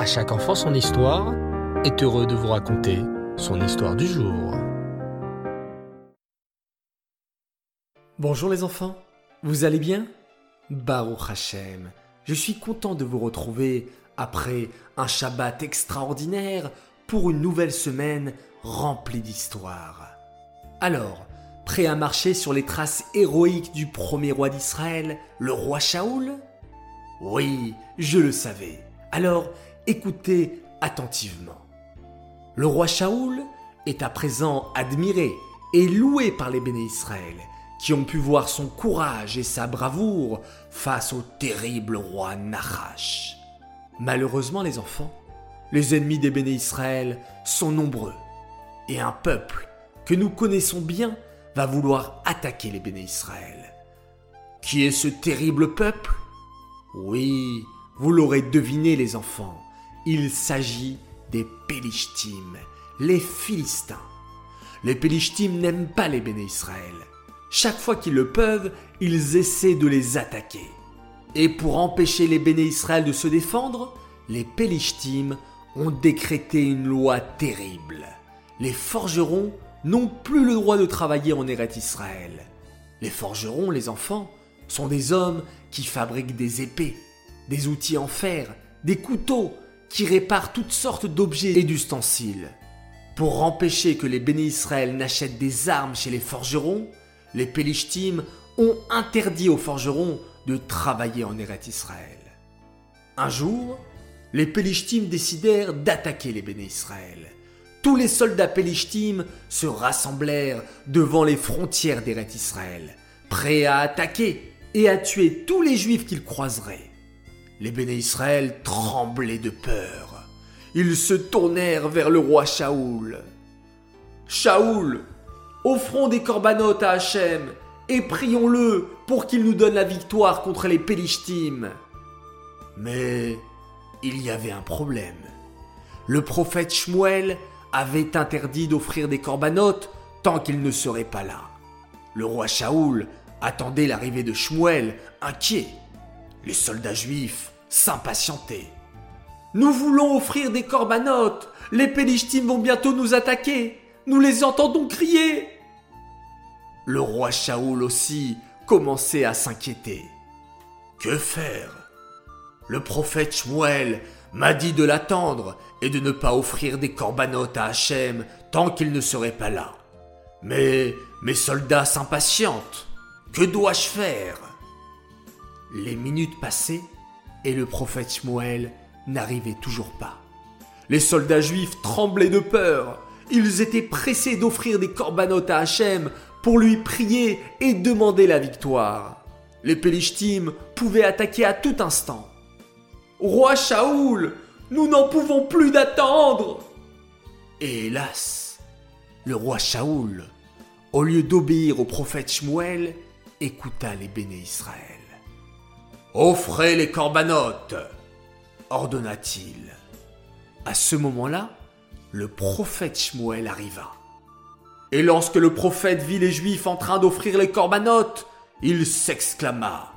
À chaque enfant son histoire est heureux de vous raconter son histoire du jour. Bonjour les enfants, vous allez bien? Baruch Hashem, je suis content de vous retrouver après un Shabbat extraordinaire pour une nouvelle semaine remplie d'histoires. Alors, prêt à marcher sur les traces héroïques du premier roi d'Israël, le roi Shaoul? Oui, je le savais. Alors, écoutez attentivement. Le roi Shaoul est à présent admiré et loué par les béné Israël, qui ont pu voir son courage et sa bravoure face au terrible roi Nahash. Malheureusement, les enfants, les ennemis des béné Israël sont nombreux, et un peuple que nous connaissons bien va vouloir attaquer les béné Israël. Qui est ce terrible peuple? Oui, vous l'aurez deviné les enfants, il s'agit des Pélishtim, les Philistins. Les Pélishtim n'aiment pas les béné Israël. Chaque fois qu'ils le peuvent, ils essaient de les attaquer. Et pour empêcher les béné Israël de se défendre, les Pélishtim ont décrété une loi terrible. Les forgerons n'ont plus le droit de travailler en Eret Israël. Les forgerons, les enfants, sont des hommes qui fabriquent des épées, des outils en fer, des couteaux, qui réparent toutes sortes d'objets et d'ustensiles. Pour empêcher que les béné Israël n'achètent des armes chez les forgerons, les Pélishtim ont interdit aux forgerons de travailler en Eret Israël. Un jour, les Pélishtim décidèrent d'attaquer les béné Israël tous les soldats Pélishtim se rassemblèrent devant les frontières d'Eret Israël, prêts à attaquer et à tuer tous les juifs qu'ils croiseraient. Les béné Israël tremblaient de peur. Ils se tournèrent vers le roi Shaoul. Shaoul, offrons des corbanotes à Hachem et prions-le pour qu'il nous donne la victoire contre les Pélishtim. Mais il y avait un problème. Le prophète Shmuel avait interdit d'offrir des corbanotes tant qu'il ne serait pas là. Le roi Shaoul attendait l'arrivée de Shmuel, inquiet. Les soldats juifs s'impatientaient. Nous voulons offrir des corbanotes. Les Pélishtim vont bientôt nous attaquer. Nous les entendons crier. Le roi Shaoul aussi commençait à s'inquiéter. Que faire? Le prophète Shmuel m'a dit de l'attendre et de ne pas offrir des corbanotes à Hachem tant qu'il ne serait pas là. Mais mes soldats s'impatientent. Que dois-je faire? Les minutes passaient et le prophète Shmuel n'arrivait toujours pas. Les soldats juifs tremblaient de peur. Ils étaient pressés d'offrir des corbanotes à Hachem pour lui prier et demander la victoire. Les Pélishtim pouvaient attaquer à tout instant. Roi Shaoul, nous n'en pouvons plus d'attendre Et hélas, le roi Shaoul, au lieu d'obéir au prophète Shmuel, écouta les béné Israël. Offrez les corbanotes ordonna-t-il. À ce moment-là, le prophète Shmuel arriva. Et lorsque le prophète vit les Juifs en train d'offrir les corbanotes, il s'exclama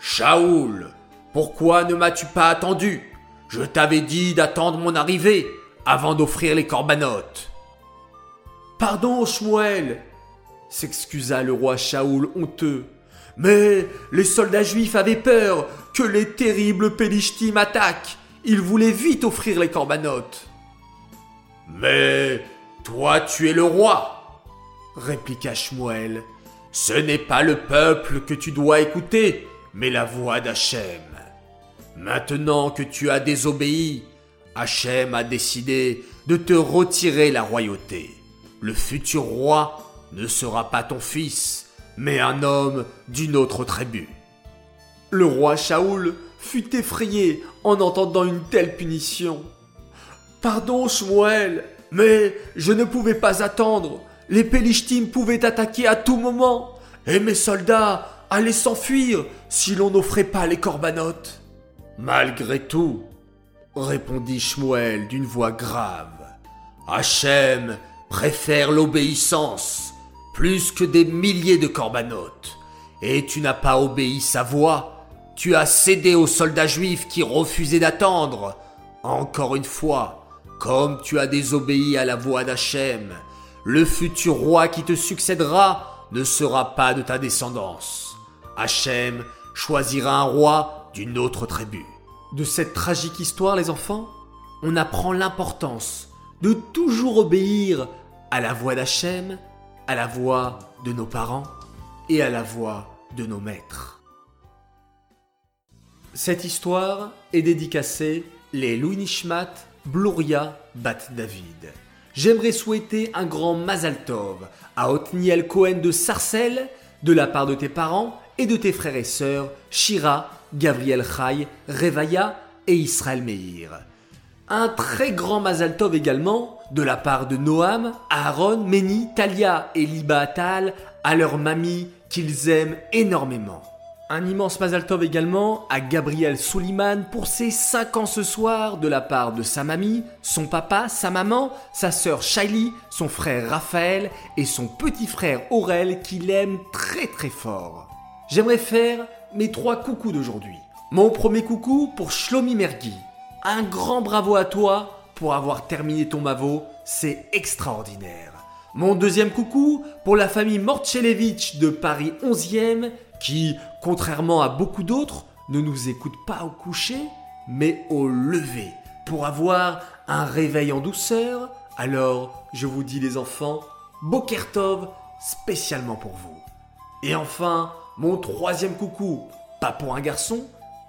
Shaoul, pourquoi ne m'as-tu pas attendu? Je t'avais dit d'attendre mon arrivée avant d'offrir les corbanotes. Pardon, Shmuel, s'excusa le roi Shaoul honteux. Mais les soldats juifs avaient peur que les terribles Pélishtim attaquent. Ils voulaient vite offrir les corbanotes. Mais toi, tu es le roi, répliqua Shmuel. Ce n'est pas le peuple que tu dois écouter, mais la voix d'Hachem. Maintenant que tu as désobéi, Hachem a décidé de te retirer la royauté. Le futur roi ne sera pas ton fils, mais un homme d'une autre tribu. Le roi Shaoul fut effrayé en entendant une telle punition. Pardon, Shmuel, mais je ne pouvais pas attendre. Les Pélishtim pouvaient attaquer à tout moment, et mes soldats allaient s'enfuir si l'on n'offrait pas les corbanotes. Malgré tout, répondit Shmuel d'une voix grave, Hachem préfère l'obéissance plus que des milliers de corbanotes. Et tu n'as pas obéi sa voix, tu as cédé aux soldats juifs qui refusaient d'attendre. Encore une fois, comme tu as désobéi à la voix d'Hachem, le futur roi qui te succédera ne sera pas de ta descendance. Hachem choisira un roi d'une autre tribu. De cette tragique histoire, les enfants, on apprend l'importance de toujours obéir à la voix d'Hachem, à la voix de nos parents et à la voix de nos maîtres. Cette histoire est dédicacée les Louis Nishmat Bluria Bat David. J'aimerais souhaiter un grand Mazal Tov à Otniel Cohen de Sarcelles de la part de tes parents et de tes frères et sœurs Shira, Gabriel Chai, Revaya et Israël Meir. Un très grand Mazal Tov également de la part de Noam, Aaron, Meni, Talia et Liba Atal à leur mamie qu'ils aiment énormément. Un immense Mazal Tov également à Gabriel Souliman pour ses 5 ans ce soir de la part de sa mamie, son papa, sa maman, sa sœur Shaili, son frère Raphaël et son petit frère Aurel qu'il aime très très fort. J'aimerais faire mes trois coucous d'aujourd'hui. Mon premier coucou pour Shlomi Mergui. Un grand bravo à toi pour avoir terminé ton Mavo, c'est extraordinaire. Mon deuxième coucou pour la famille Mortchelevich de Paris 11e qui, contrairement à beaucoup d'autres, ne nous écoute pas au coucher, mais au lever, pour avoir un réveil en douceur. Alors, je vous dis les enfants, Bokertov spécialement pour vous. Et enfin, mon troisième coucou, pas pour un garçon,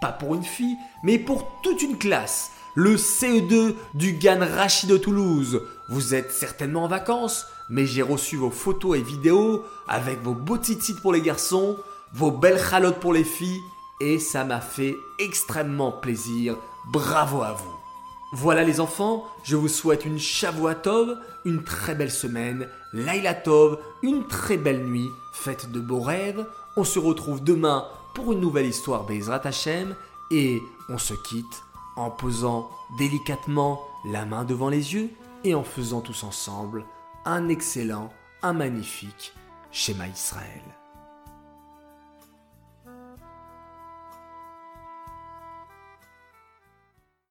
pas pour une fille, mais pour toute une classe. Le CE2 du GAN Rachid de Toulouse. Vous êtes certainement en vacances, mais j'ai reçu vos photos et vidéos avec vos beaux titres pour les garçons, vos belles chalotes pour les filles, et ça m'a fait extrêmement plaisir. Bravo à vous. Voilà les enfants, je vous souhaite une Shavuatov, une très belle semaine, Laila Tov, une très belle nuit, faites de beaux rêves. On se retrouve demain pour une nouvelle histoire Bezrat Hashem et on se quitte en posant délicatement la main devant les yeux et en faisant tous ensemble un excellent, un magnifique schéma Israël.